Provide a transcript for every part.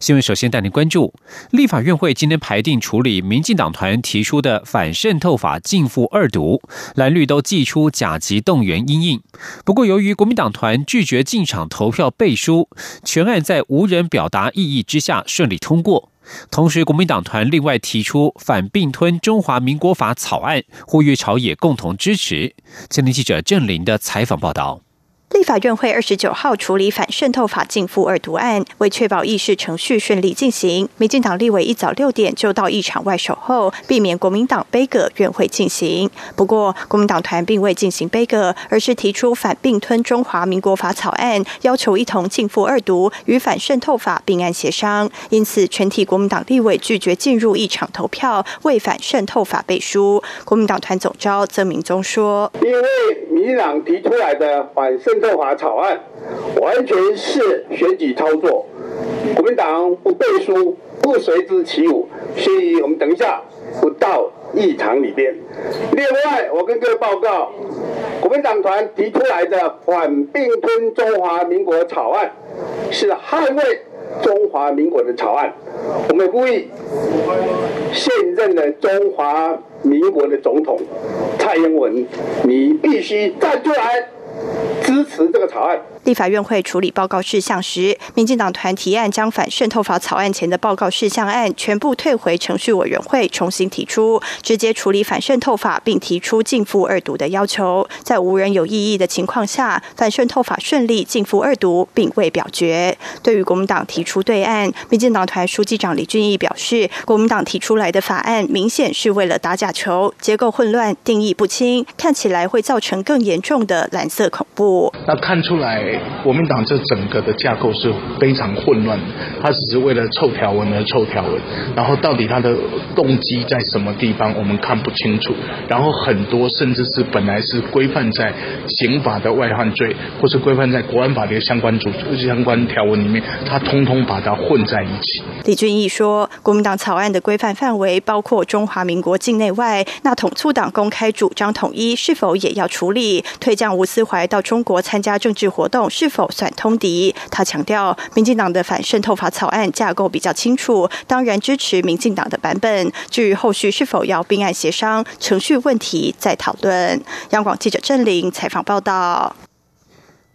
新闻首先带您关注，立法院会今天排定处理民进党团提出的反渗透法进赴二读，蓝绿都寄出甲级动员阴应。不过，由于国民党团拒绝进场投票背书，全案在无人表达异议之下顺利通过。同时，国民党团另外提出反并吞中华民国法草案，呼吁朝野共同支持。前天记者郑林的采访报道。立法院会二十九号处理反渗透法进赴二读案，为确保议事程序顺利进行，民进党立委一早六点就到议场外守候，避免国民党杯葛院会进行。不过，国民党团并未进行杯葛，而是提出反并吞中华民国法草案，要求一同进赴二读，与反渗透法并案协商。因此，全体国民党立委拒绝进入议场投票，为反渗透法背书。国民党团总召曾明宗说：“因为民党提出来的反渗。”《法草案完全是选举操作，国民党不背书，不随之起舞，所以我们等一下不到议场里边。另外，我跟各位报告，国民党团提出来的反并吞中华民国草案，是捍卫中华民国的草案。我们呼吁现任的中华民国的总统蔡英文，你必须站出来。支持这个草案。立法院会处理报告事项时，民进党团提案将反渗透法草案前的报告事项案全部退回程序委员会重新提出，直接处理反渗透法，并提出进赴二读的要求。在无人有异议的情况下，反渗透法顺利进赴二读，并未表决。对于国民党提出对案，民进党团书记长李俊毅表示，国民党提出来的法案明显是为了打假球，结构混乱，定义不清，看起来会造成更严重的蓝色恐怖。那看出来。国民党这整个的架构是非常混乱的，他只是为了凑条文而凑条文，然后到底他的动机在什么地方，我们看不清楚。然后很多甚至是本来是规范在刑法的外犯罪，或是规范在国安法的相关主相关条文里面，他通通把它混在一起。李俊义说，国民党草案的规范范围包括中华民国境内外，那统促党公开主张统一是否也要处理？退将吴思怀到中国参加政治活动是否？算通敌？他强调，民进党的反渗透法草案架构比较清楚，当然支持民进党的版本。至于后续是否要并案协商，程序问题再讨论。央广记者郑玲采访报道。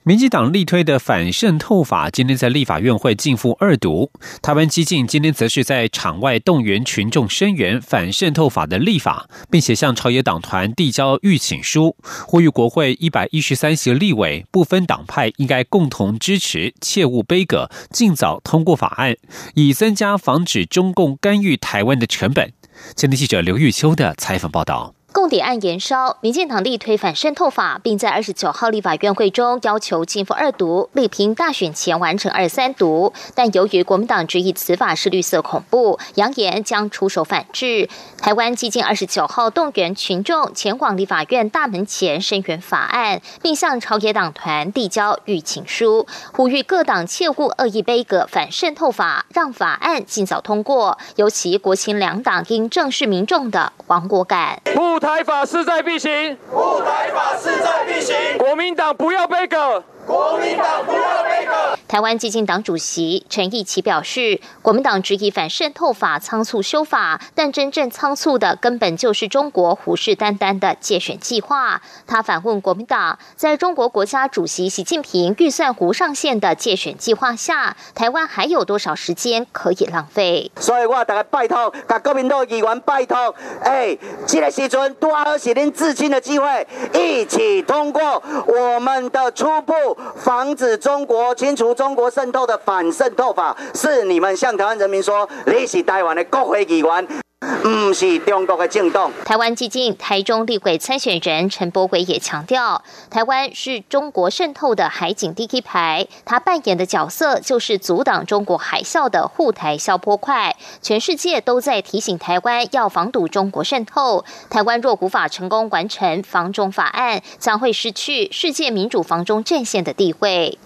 民进党力推的反渗透法今天在立法院会进赴二读，台湾激进今天则是在场外动员群众声援反渗透法的立法，并且向朝野党团递交预请书，呼吁国会一百一十三席立委不分党派应该共同支持，切勿杯葛，尽早通过法案，以增加防止中共干预台湾的成本。前天记者刘玉秋的采访报道。共谍案延烧，民进党力推反渗透法，并在二十九号立法院会中要求进赴二读，力拼大选前完成二三读。但由于国民党质疑此法是绿色恐怖，扬言将出手反制。台湾基金二十九号动员群众前往立法院大门前声援法案，并向朝野党团递交预请书，呼吁各党切勿恶意背阁反渗透法，让法案尽早通过。尤其国情两党应正视民众的亡国感。台法势在必行，护台法势在必行，国民党不要被革。国民党不要被革。台湾基进党主席陈义奇表示，国民党执意反渗透法仓促修法，但真正仓促的根本就是中国虎视眈眈的借选计划。他反问国民党，在中国国家主席习近平预算无上限的借选计划下，台湾还有多少时间可以浪费？所以我大家拜托，甲国民党议员拜托，哎，这个时阵多好是您至亲的机会，一起通过我们的初步。防止中国清除中国渗透的反渗透法，是你们向台湾人民说，你是台湾的国会议员。不是中国的政党。台湾激进台中立委参选人陈柏伟也强调，台湾是中国渗透的海警 D K 牌，他扮演的角色就是阻挡中国海啸的护台消波块。全世界都在提醒台湾要防堵中国渗透，台湾若无法成功完成防中法案，将会失去世界民主防中阵线的地位。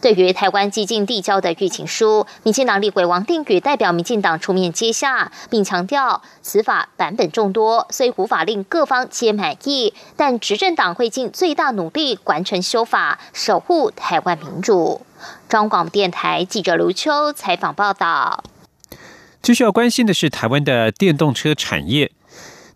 对于台湾激进递交的预警书，民进党立委王定宇代表民进党出面接下，并强调此法版本众多，虽无法令各方皆满意，但执政党会尽最大努力完成修法，守护台湾民主。中广电台记者卢秋采访报道。最需要关心的是台湾的电动车产业。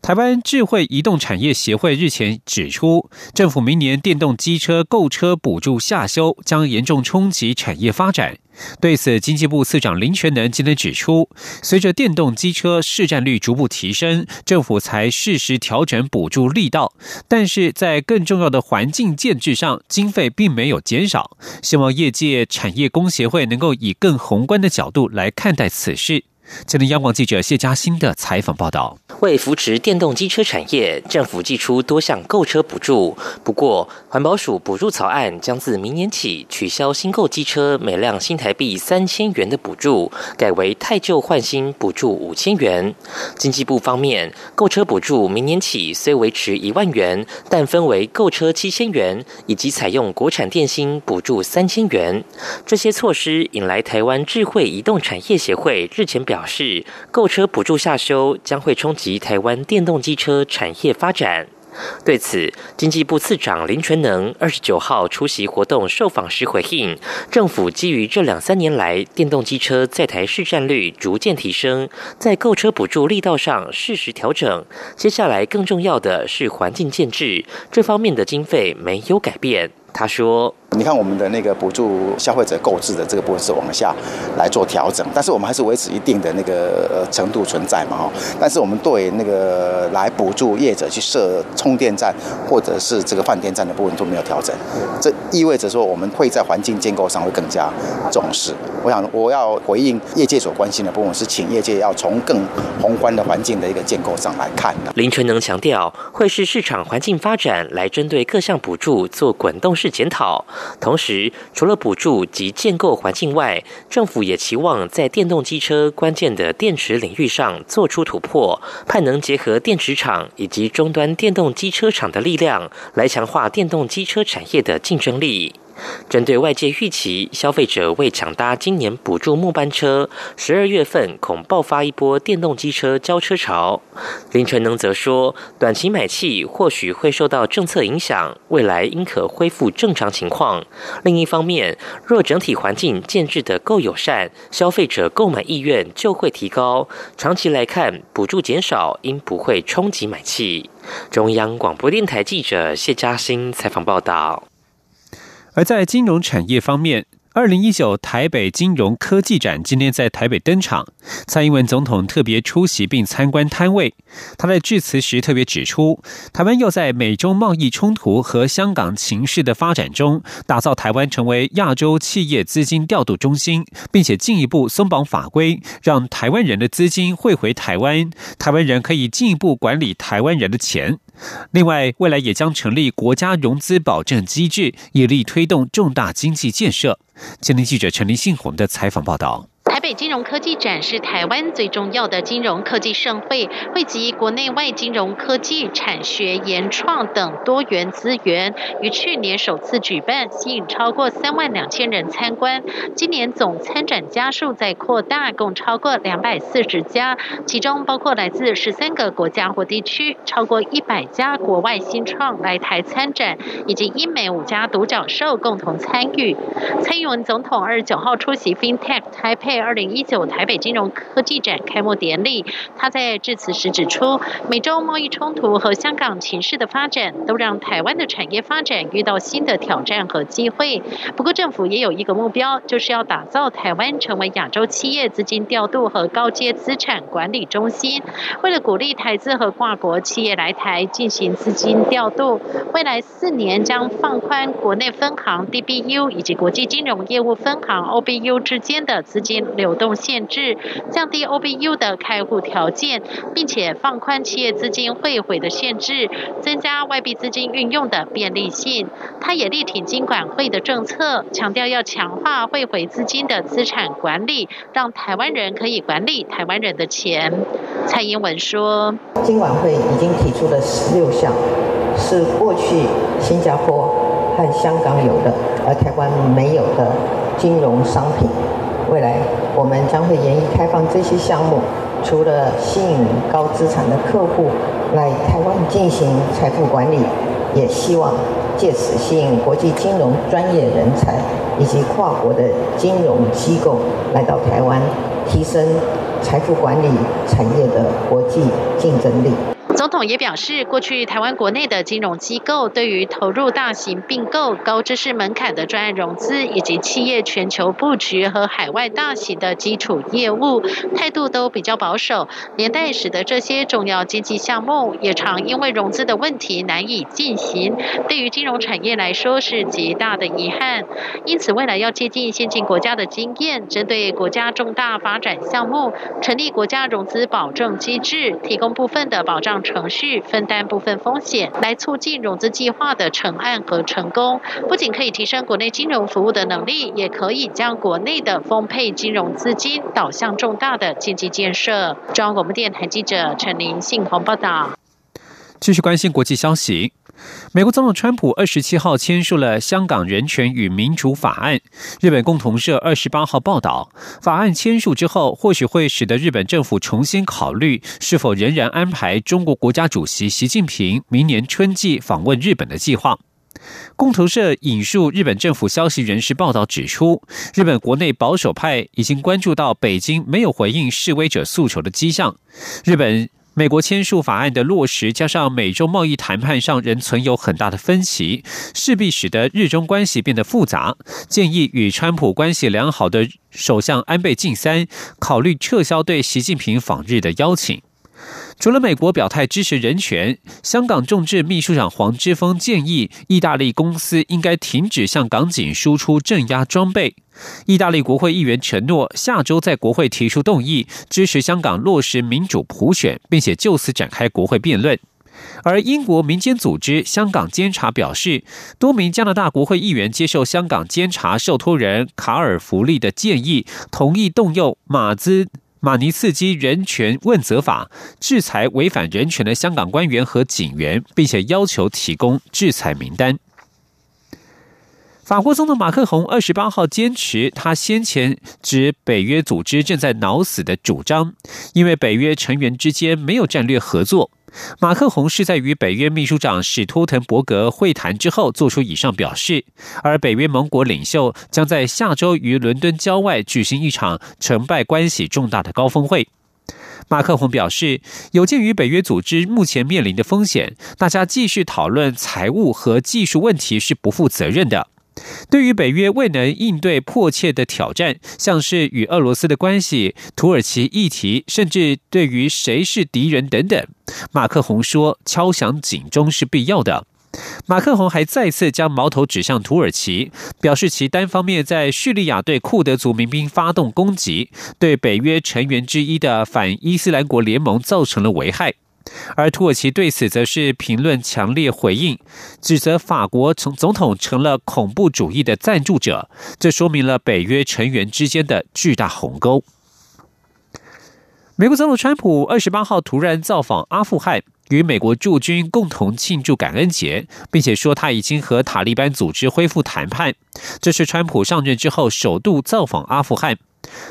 台湾智慧移动产业协会日前指出，政府明年电动机车购车补助下修，将严重冲击产业发展。对此，经济部次长林全能今天指出，随着电动机车市占率逐步提升，政府才适时调整补助力道。但是在更重要的环境建制上，经费并没有减少。希望业界产业工协会能够以更宏观的角度来看待此事。今天，央广记者谢嘉欣的采访报道：为扶持电动机车产业，政府寄出多项购车补助。不过，环保署补助草案将自明年起取消新购机车每辆新台币三千元的补助，改为太旧换新补助五千元。经济部方面，购车补助明年起虽维持一万元，但分为购车七千元以及采用国产电芯补助三千元。这些措施引来台湾智慧移动产业协会日前表。表示，购车补助下修将会冲击台湾电动机车产业发展。对此，经济部次长林全能二十九号出席活动受访时回应，政府基于这两三年来电动机车在台市占率逐渐提升，在购车补助力道上适时调整。接下来更重要的是环境建制这方面的经费没有改变。他说。你看我们的那个补助消费者购置的这个部分是往下来做调整，但是我们还是维持一定的那个程度存在嘛哈。但是我们对那个来补助业者去设充电站或者是这个换电站的部分都没有调整，这意味着说我们会在环境建构上会更加重视。我想我要回应业界所关心的部分是，请业界要从更宏观的环境的一个建构上来看的。林纯能强调，会是市场环境发展来针对各项补助做滚动式检讨。同时，除了补助及建构环境外，政府也期望在电动机车关键的电池领域上做出突破，盼能结合电池厂以及终端电动机车厂的力量，来强化电动机车产业的竞争力。针对外界预期，消费者为抢搭今年补助末班车，十二月份恐爆发一波电动机车交车潮。林纯能则说，短期买气或许会受到政策影响，未来应可恢复正常情况。另一方面，若整体环境建制的够友善，消费者购买意愿就会提高。长期来看，补助减少应不会冲击买气。中央广播电台记者谢嘉欣采访报道。而在金融产业方面。二零一九台北金融科技展今天在台北登场，蔡英文总统特别出席并参观摊位。他在致辞时特别指出，台湾要在美中贸易冲突和香港情势的发展中，打造台湾成为亚洲企业资金调度中心，并且进一步松绑法规，让台湾人的资金汇回台湾，台湾人可以进一步管理台湾人的钱。另外，未来也将成立国家融资保证机制，以力推动重大经济建设。今天记者陈林信红的采访报道。台北金融科技展是台湾最重要的金融科技盛会，汇集国内外金融科技、产学研创等多元资源，于去年首次举办，吸引超过三万两千人参观。今年总参展家数在扩大，共超过两百四十家，其中包括来自十三个国家或地区，超过一百家国外新创来台参展，以及英美五家独角兽共同参与。蔡英文总统二十九号出席 FinTech 台北。二零一九台北金融科技展开幕典礼，他在致辞时指出，美洲贸易冲突和香港情势的发展，都让台湾的产业发展遇到新的挑战和机会。不过，政府也有一个目标，就是要打造台湾成为亚洲企业资金调度和高阶资产管理中心。为了鼓励台资和跨国企业来台进行资金调度，未来四年将放宽国内分行 DBU 以及国际金融业务分行 OBU 之间的资金。流动限制，降低 OBU 的开户条件，并且放宽企业资金汇回的限制，增加外币资金运用的便利性。他也力挺金管会的政策，强调要强化汇回资金的资产管理，让台湾人可以管理台湾人的钱。蔡英文说：“金管会已经提出了十六项，是过去新加坡和香港有的，而台湾没有的金融商品。未来我们将会严厉开放这些项目，除了吸引高资产的客户来台湾进行财富管理，也希望借此吸引国际金融专业人才以及跨国的金融机构来到台湾，提升。”财富管理产业的国际竞争力。总统也表示，过去台湾国内的金融机构对于投入大型并购、高知识门槛的专案融资，以及企业全球布局和海外大型的基础业务，态度都比较保守，连带使得这些重要经济项目也常因为融资的问题难以进行，对于金融产业来说是极大的遗憾。因此，未来要接近先进国家的经验，针对国家重大发展项目，成立国家融资保证机制，提供部分的保障。程序分担部分风险，来促进融资计划的成案和成功。不仅可以提升国内金融服务的能力，也可以将国内的丰沛金融资金导向重大的经济建设。中央广播电台记者陈林信宏报道。继续关心国际消息。美国总统川普二十七号签署了《香港人权与民主法案》。日本共同社二十八号报道，法案签署之后，或许会使得日本政府重新考虑是否仍然安排中国国家主席习近平明年春季访问日本的计划。共同社引述日本政府消息人士报道指出，日本国内保守派已经关注到北京没有回应示威者诉求的迹象。日本。美国签署法案的落实，加上美中贸易谈判上仍存有很大的分歧，势必使得日中关系变得复杂。建议与川普关系良好的首相安倍晋三考虑撤销对习近平访日的邀请。除了美国表态支持人权，香港众志秘书长黄之锋建议意大利公司应该停止向港警输出镇压装备。意大利国会议员承诺下周在国会提出动议，支持香港落实民主普选，并且就此展开国会辩论。而英国民间组织香港监察表示，多名加拿大国会议员接受香港监察受托人卡尔弗利的建议，同意动用马兹。马尼茨基人权问责法制裁违反人权的香港官员和警员，并且要求提供制裁名单。法国总统马克宏二十八号坚持他先前指北约组织正在脑死的主张，因为北约成员之间没有战略合作。马克宏是在与北约秘书长史托滕伯格会谈之后做出以上表示，而北约盟国领袖将在下周于伦敦郊外举行一场成败关系重大的高峰会。马克宏表示，有鉴于北约组织目前面临的风险，大家继续讨论财务和技术问题是不负责任的。对于北约未能应对迫切的挑战，像是与俄罗斯的关系、土耳其议题，甚至对于谁是敌人等等，马克宏说敲响警钟是必要的。马克宏还再次将矛头指向土耳其，表示其单方面在叙利亚对库德族民兵发动攻击，对北约成员之一的反伊斯兰国联盟造成了危害。而土耳其对此则是评论强烈回应，指责法国从总统成了恐怖主义的赞助者，这说明了北约成员之间的巨大鸿沟。美国总统川普二十八号突然造访阿富汗，与美国驻军共同庆祝感恩节，并且说他已经和塔利班组织恢复谈判。这是川普上任之后首度造访阿富汗。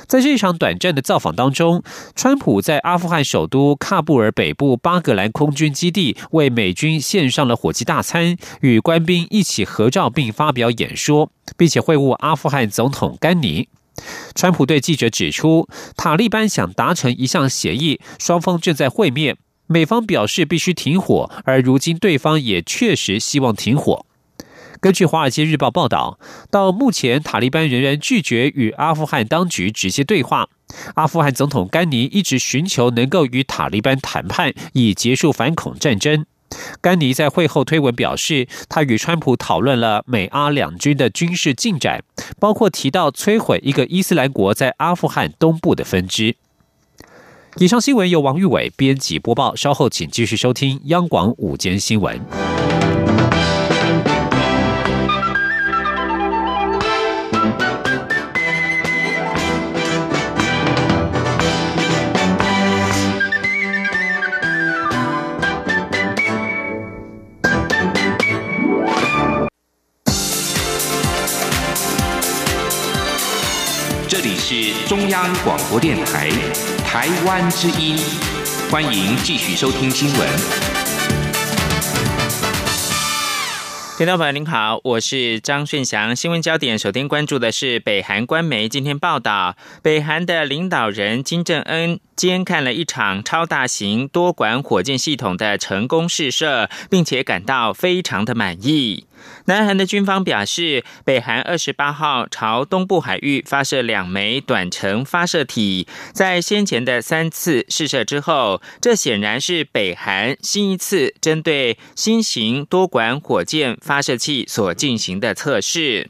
在这场短暂的造访当中，川普在阿富汗首都喀布尔北部巴格兰空军基地为美军献上了火鸡大餐，与官兵一起合照并发表演说，并且会晤阿富汗总统甘尼。川普对记者指出，塔利班想达成一项协议，双方正在会面，美方表示必须停火，而如今对方也确实希望停火。根据《华尔街日报》报道，到目前，塔利班仍然拒绝与阿富汗当局直接对话。阿富汗总统甘尼一直寻求能够与塔利班谈判，以结束反恐战争。甘尼在会后推文表示，他与川普讨论了美阿两军的军事进展，包括提到摧毁一个伊斯兰国在阿富汗东部的分支。以上新闻由王玉伟编辑播报，稍后请继续收听央广午间新闻。是中央广播电台台湾之音，欢迎继续收听新闻。听众朋友您好，我是张顺祥。新闻焦点，首先关注的是北韩官媒今天报道，北韩的领导人金正恩监看了一场超大型多管火箭系统的成功试射，并且感到非常的满意。南韩的军方表示，北韩二十八号朝东部海域发射两枚短程发射体，在先前的三次试射之后，这显然是北韩新一次针对新型多管火箭发射器所进行的测试。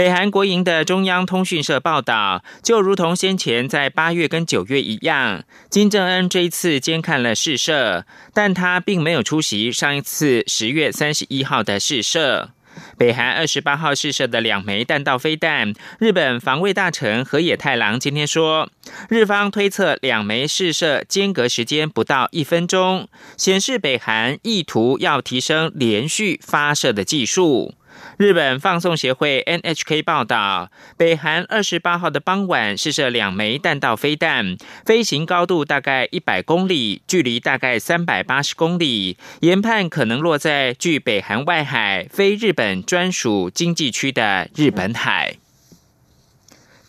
北韩国营的中央通讯社报道，就如同先前在八月跟九月一样，金正恩这一次监看了试射，但他并没有出席上一次十月三十一号的试射。北韩二十八号试射的两枚弹道飞弹，日本防卫大臣河野太郎今天说，日方推测两枚试射间隔时间不到一分钟，显示北韩意图要提升连续发射的技术。日本放送协会 NHK 报道，北韩二十八号的傍晚试射两枚弹道飞弹，飞行高度大概一百公里，距离大概三百八十公里，研判可能落在距北韩外海非日本专属经济区的日本海。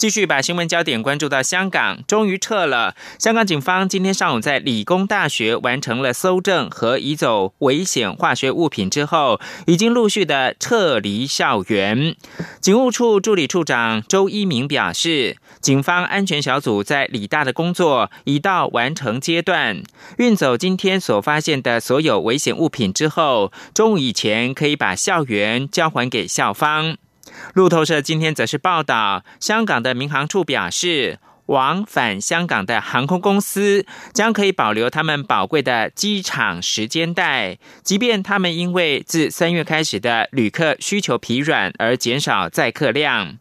继续把新闻焦点关注到香港，终于撤了。香港警方今天上午在理工大学完成了搜证和移走危险化学物品之后，已经陆续的撤离校园。警务处助理处长周一鸣表示，警方安全小组在理大的工作已到完成阶段，运走今天所发现的所有危险物品之后，中午以前可以把校园交还给校方。路透社今天则是报道，香港的民航处表示，往返香港的航空公司将可以保留他们宝贵的机场时间带，即便他们因为自三月开始的旅客需求疲软而减少载客量。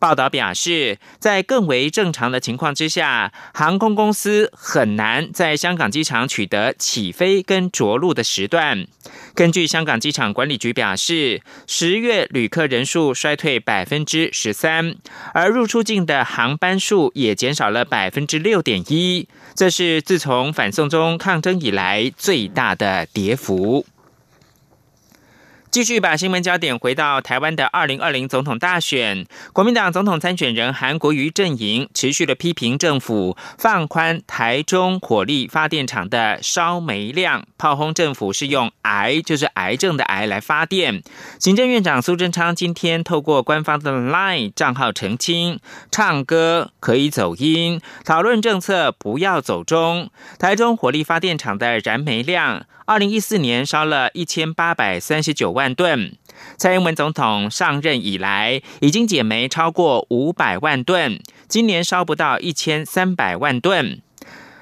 报道表示，在更为正常的情况之下，航空公司很难在香港机场取得起飞跟着陆的时段。根据香港机场管理局表示，十月旅客人数衰退百分之十三，而入出境的航班数也减少了百分之六点一，这是自从反送中抗争以来最大的跌幅。继续把新闻焦点回到台湾的二零二零总统大选，国民党总统参选人韩国瑜阵营持续的批评政府放宽台中火力发电厂的烧煤量，炮轰政府是用癌就是癌症的癌来发电。行政院长苏贞昌今天透过官方的 LINE 账号澄清，唱歌可以走音，讨论政策不要走中。台中火力发电厂的燃煤量。二零一四年烧了一千八百三十九万吨，蔡英文总统上任以来已经减煤超过五百万吨，今年烧不到一千三百万吨。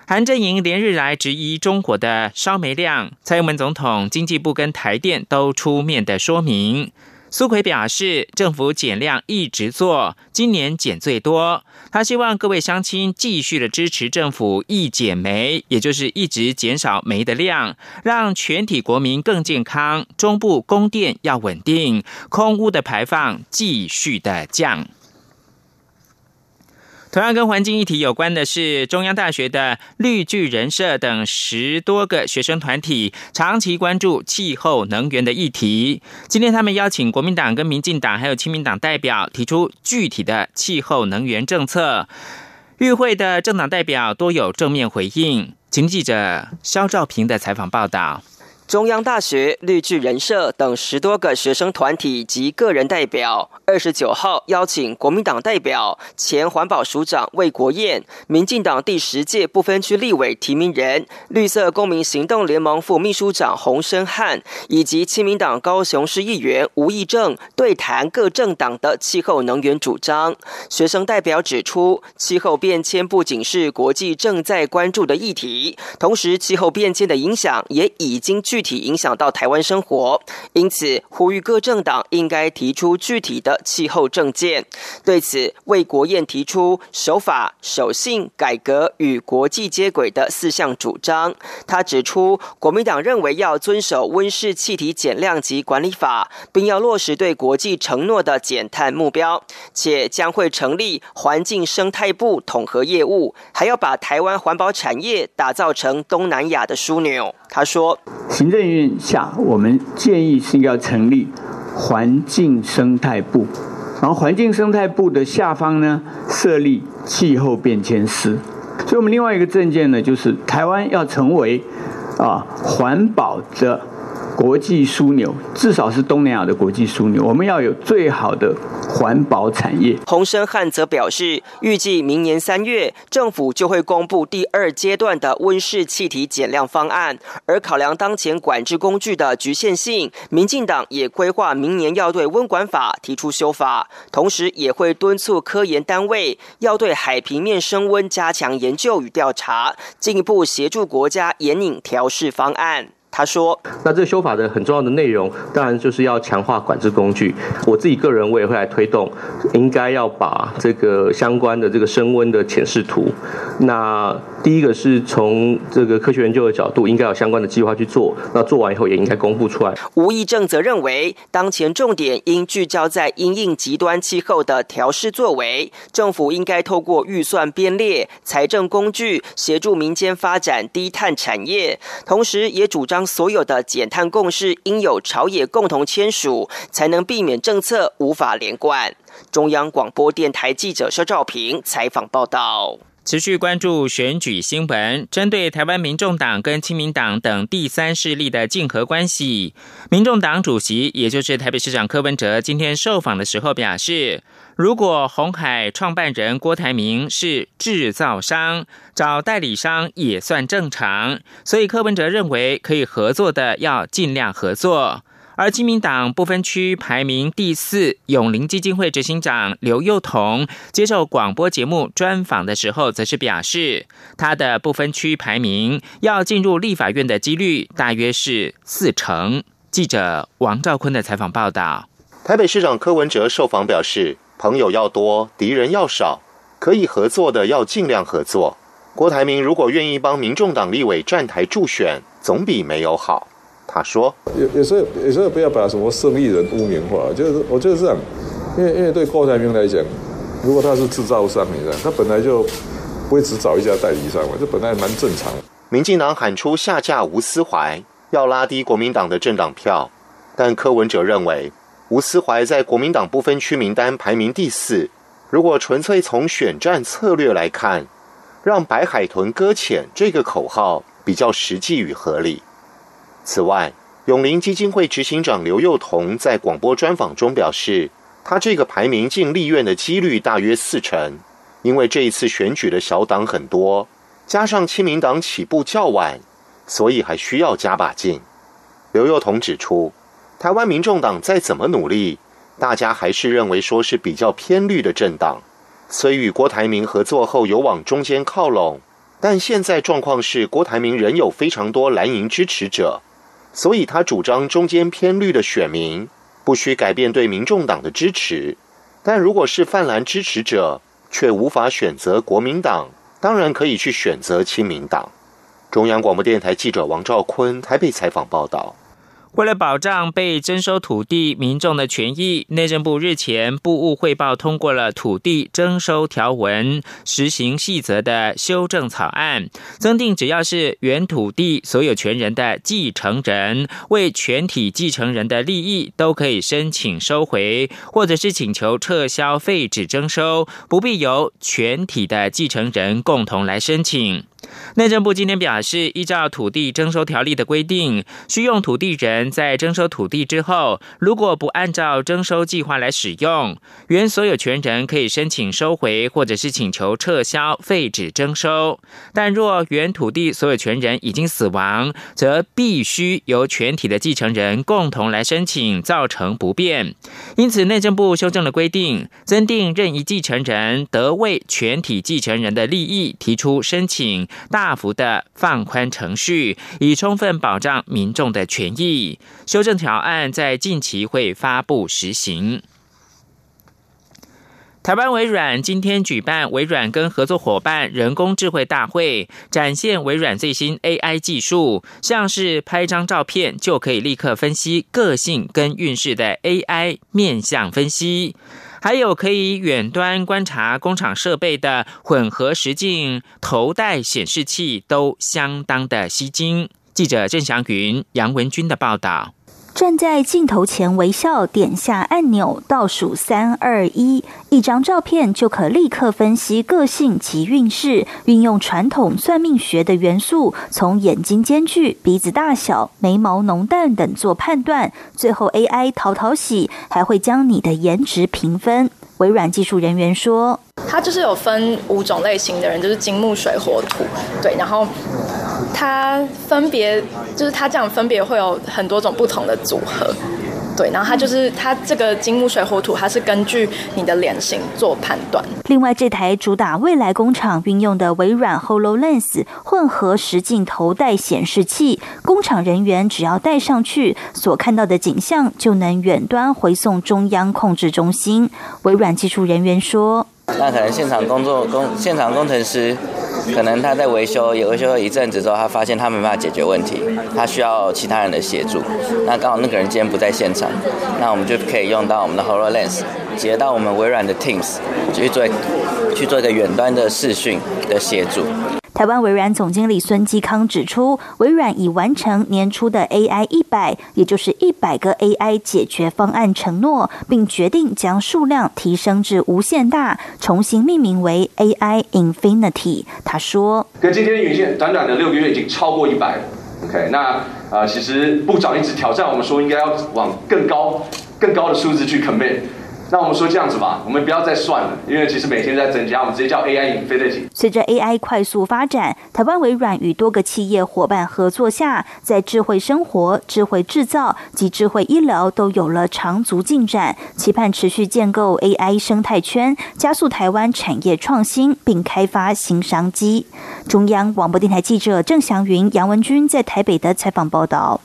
韩阵营连日来质疑中国的烧煤量，蔡英文总统、经济部跟台电都出面的说明。苏奎表示，政府减量一直做，今年减最多。他希望各位乡亲继续的支持政府一减煤，也就是一直减少煤的量，让全体国民更健康。中部供电要稳定，空污的排放继续的降。同样跟环境议题有关的是，中央大学的绿巨人社等十多个学生团体长期关注气候能源的议题。今天他们邀请国民党、跟民进党还有亲民党代表提出具体的气候能源政策。与会的政党代表多有正面回应。请记者肖兆平的采访报道。中央大学、绿巨人社等十多个学生团体及个人代表，二十九号邀请国民党代表、前环保署长魏国燕、民进党第十届不分区立委提名人、绿色公民行动联盟副秘书长洪生汉，以及亲民党高雄市议员吴义正对谈各政党的气候能源主张。学生代表指出，气候变迁不仅是国际正在关注的议题，同时气候变迁的影响也已经具。具体影响到台湾生活，因此呼吁各政党应该提出具体的气候政见。对此，魏国燕提出守法、守信、改革与国际接轨的四项主张。他指出，国民党认为要遵守温室气体减量及管理法，并要落实对国际承诺的减碳目标，且将会成立环境生态部统合业务，还要把台湾环保产业打造成东南亚的枢纽。他说：“行政院下，我们建议是要成立环境生态部，然后环境生态部的下方呢设立气候变迁司。所以，我们另外一个证件呢，就是台湾要成为啊环保的。”国际枢纽，至少是东南亚的国际枢纽。我们要有最好的环保产业。洪生汉则表示，预计明年三月，政府就会公布第二阶段的温室气体减量方案。而考量当前管制工具的局限性，民进党也规划明年要对温管法提出修法，同时也会敦促科研单位要对海平面升温加强研究与调查，进一步协助国家引领调试方案。他说：“那这个修法的很重要的内容，当然就是要强化管制工具。我自己个人，我也会来推动，应该要把这个相关的这个升温的浅示图，那。”第一个是从这个科学研究的角度，应该有相关的计划去做。那做完以后，也应该公布出来。吴义正则认为，当前重点应聚焦在因应极端气候的调试作为，政府应该透过预算编列、财政工具，协助民间发展低碳产业。同时，也主张所有的减碳共识应有朝野共同签署，才能避免政策无法连贯。中央广播电台记者肖兆平采访报道。持续关注选举新闻，针对台湾民众党跟亲民党等第三势力的竞合关系，民众党主席也就是台北市长柯文哲今天受访的时候表示，如果红海创办人郭台铭是制造商，找代理商也算正常，所以柯文哲认为可以合作的要尽量合作。而基民党不分区排名第四，永林基金会执行长刘幼彤接受广播节目专访的时候，则是表示，他的不分区排名要进入立法院的几率大约是四成。记者王兆坤的采访报道。台北市长柯文哲受访表示，朋友要多，敌人要少，可以合作的要尽量合作。郭台铭如果愿意帮民众党立委站台助选，总比没有好。他说：“有有时候有时候不要把什么生意人污名化，就是我觉得这样，因为因为对郭台铭来讲，如果他是制造商，你知道，他本来就不会只找一家代理商嘛，这本来蛮正常。”民进党喊出下架吴思怀，要拉低国民党的政党票，但柯文哲认为吴思怀在国民党不分区名单排名第四，如果纯粹从选战策略来看，让白海豚搁浅这个口号比较实际与合理。此外，永林基金会执行长刘幼彤在广播专访中表示，他这个排名进立院的几率大约四成，因为这一次选举的小党很多，加上亲民党起步较晚，所以还需要加把劲。刘幼彤指出，台湾民众党再怎么努力，大家还是认为说是比较偏绿的政党，虽与郭台铭合作后有往中间靠拢，但现在状况是郭台铭仍有非常多蓝营支持者。所以他主张中间偏绿的选民不需改变对民众党的支持，但如果是泛蓝支持者却无法选择国民党，当然可以去选择亲民党。中央广播电台记者王兆坤台北采访报道。为了保障被征收土地民众的权益，内政部日前部务汇报通过了土地征收条文实行细则的修正草案，增订只要是原土地所有权人的继承人为全体继承人的利益，都可以申请收回，或者是请求撤销废止征收，不必由全体的继承人共同来申请。内政部今天表示，依照土地征收条例的规定，需用土地人在征收土地之后，如果不按照征收计划来使用，原所有权人可以申请收回或者是请求撤销废止征收。但若原土地所有权人已经死亡，则必须由全体的继承人共同来申请，造成不便。因此，内政部修正了规定，增订任意继承人得为全体继承人的利益提出申请。大幅的放宽程序，以充分保障民众的权益。修正条案在近期会发布实行。台湾微软今天举办微软跟合作伙伴人工智慧大会，展现微软最新 AI 技术，像是拍张照片就可以立刻分析个性跟运势的 AI 面相分析。还有可以远端观察工厂设备的混合实镜头戴显示器，都相当的吸睛。记者郑祥云、杨文军的报道。站在镜头前微笑，点下按钮，倒数三二一，一张照片就可立刻分析个性及运势。运用传统算命学的元素，从眼睛间距、鼻子大小、眉毛浓淡等做判断。最后 AI 淘淘洗，还会将你的颜值评分。微软技术人员说：“它就是有分五种类型的人，就是金木水火土，对，然后。”它分别就是它这样分别会有很多种不同的组合，对，然后它就是它这个金木水火土，它是根据你的脸型做判断。另外，这台主打未来工厂运用的微软 HoloLens 混合实镜头戴显示器，工厂人员只要戴上去，所看到的景象就能远端回送中央控制中心。微软技术人员说：“那可能现场工作工现场工程师。”可能他在维修，也维修了一阵子之后，他发现他没办法解决问题，他需要其他人的协助。那刚好那个人今天不在现场，那我们就可以用到我们的 HoloLens，接到我们微软的 Teams 去做去做一个远端的视讯的协助。台湾微软总经理孙基康指出，微软已完成年初的 AI 一百，也就是一百个 AI 解决方案承诺，并决定将数量提升至无限大，重新命名为 AI Infinity。他说：“跟今天的云线，短短的六个月已经超过一百了。OK，那呃，其实部长一直挑战我们说，应该要往更高、更高的数字去 commit。”那我们说这样子吧，我们不要再算了，因为其实每天在增加，我们直接叫 AI 飞得紧。随着 AI 快速发展，台湾微软与多个企业伙伴合作下，在智慧生活、智慧制造及智慧医疗都有了长足进展。期盼持续建构 AI 生态圈，加速台湾产业创新，并开发新商机。中央广播电台记者郑祥云、杨文君在台北的采访报道。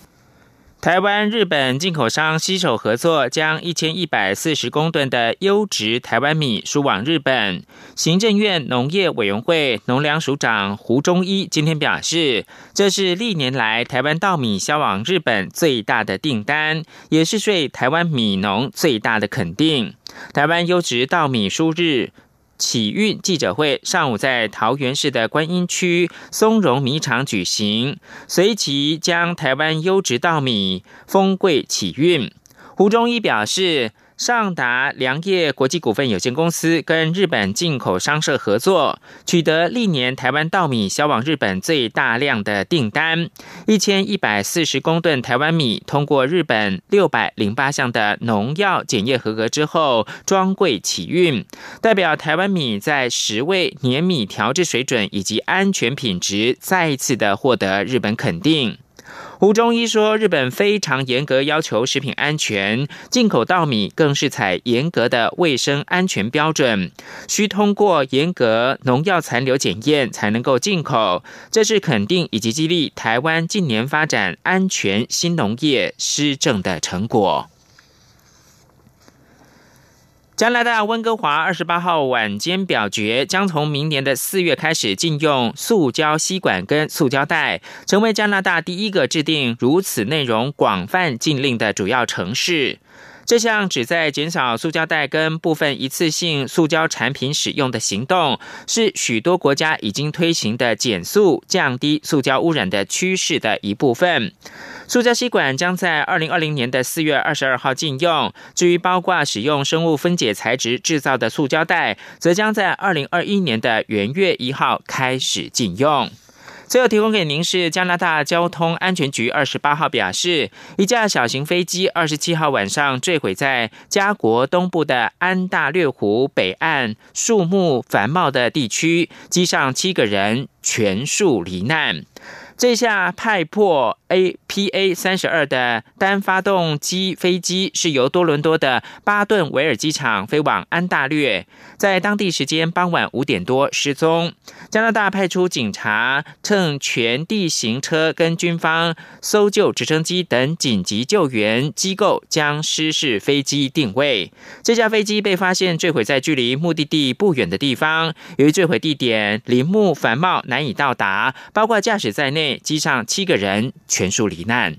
台湾日本进口商携手合作，将一千一百四十公吨的优质台湾米输往日本。行政院农业委员会农粮署长胡忠一今天表示，这是历年来台湾稻米销往日本最大的订单，也是对台湾米农最大的肯定。台湾优质稻米输日。启运记者会上午在桃园市的观音区松荣米厂举行，随即将台湾优质稻米丰贵启运。胡忠一表示。上达良业国际股份有限公司跟日本进口商社合作，取得历年台湾稻米销往日本最大量的订单，一千一百四十公吨台湾米通过日本六百零八项的农药检验合格之后，装柜起运，代表台湾米在食味、黏米调制水准以及安全品质再一次的获得日本肯定。胡中一说：“日本非常严格要求食品安全，进口稻米更是采严格的卫生安全标准，需通过严格农药残留检验才能够进口。这是肯定以及激励台湾近年发展安全新农业施政的成果。”加拿大温哥华二十八号晚间表决，将从明年的四月开始禁用塑胶吸管跟塑胶袋，成为加拿大第一个制定如此内容广泛禁令的主要城市。这项旨在减少塑胶袋跟部分一次性塑胶产品使用的行动，是许多国家已经推行的减速、降低塑胶污染的趋势的一部分。塑胶吸管将在二零二零年的四月二十二号禁用。至于包括使用生物分解材质制造的塑胶袋，则将在二零二一年的元月一号开始禁用。最后提供给您是加拿大交通安全局二十八号表示，一架小型飞机二十七号晚上坠毁在加国东部的安大略湖北岸树木繁茂的地区，机上七个人全数罹难。这架派破 A P A 三十二的单发动机飞机是由多伦多的巴顿维尔机场飞往安大略，在当地时间傍晚五点多失踪。加拿大派出警察，乘全地形车跟军方搜救直升机等紧急救援机构将失事飞机定位。这架飞机被发现坠毁在距离目的地不远的地方，由于坠毁地点林木繁茂，难以到达，包括驾驶在内机上七个人全数罹难。